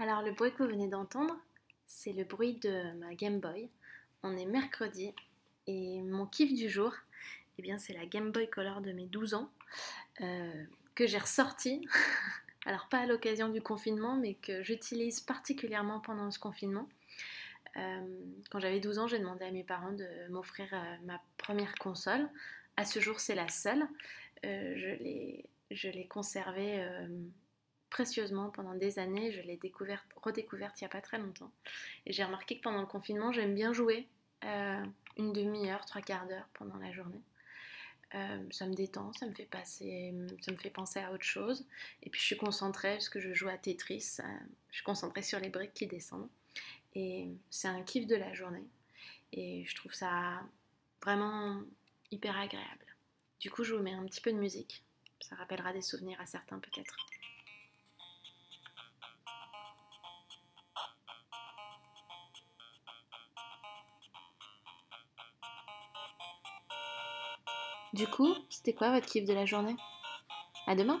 Alors le bruit que vous venez d'entendre, c'est le bruit de ma Game Boy. On est mercredi et mon kiff du jour, eh bien c'est la Game Boy Color de mes 12 ans euh, que j'ai ressortie. Alors pas à l'occasion du confinement, mais que j'utilise particulièrement pendant ce confinement. Euh, quand j'avais 12 ans, j'ai demandé à mes parents de m'offrir euh, ma première console. À ce jour, c'est la seule. je l'ai conservée précieusement pendant des années. Je l'ai découverte, redécouverte il n'y a pas très longtemps. Et j'ai remarqué que pendant le confinement, j'aime bien jouer euh, une demi-heure, trois quarts d'heure pendant la journée. Euh, ça me détend, ça me fait passer, ça me fait penser à autre chose. Et puis je suis concentrée parce que je joue à Tetris. Euh, je suis concentrée sur les briques qui descendent. Et c'est un kiff de la journée. Et je trouve ça vraiment hyper agréable. Du coup, je vous mets un petit peu de musique. Ça rappellera des souvenirs à certains peut-être. Du coup, c'était quoi votre kiff de la journée? À demain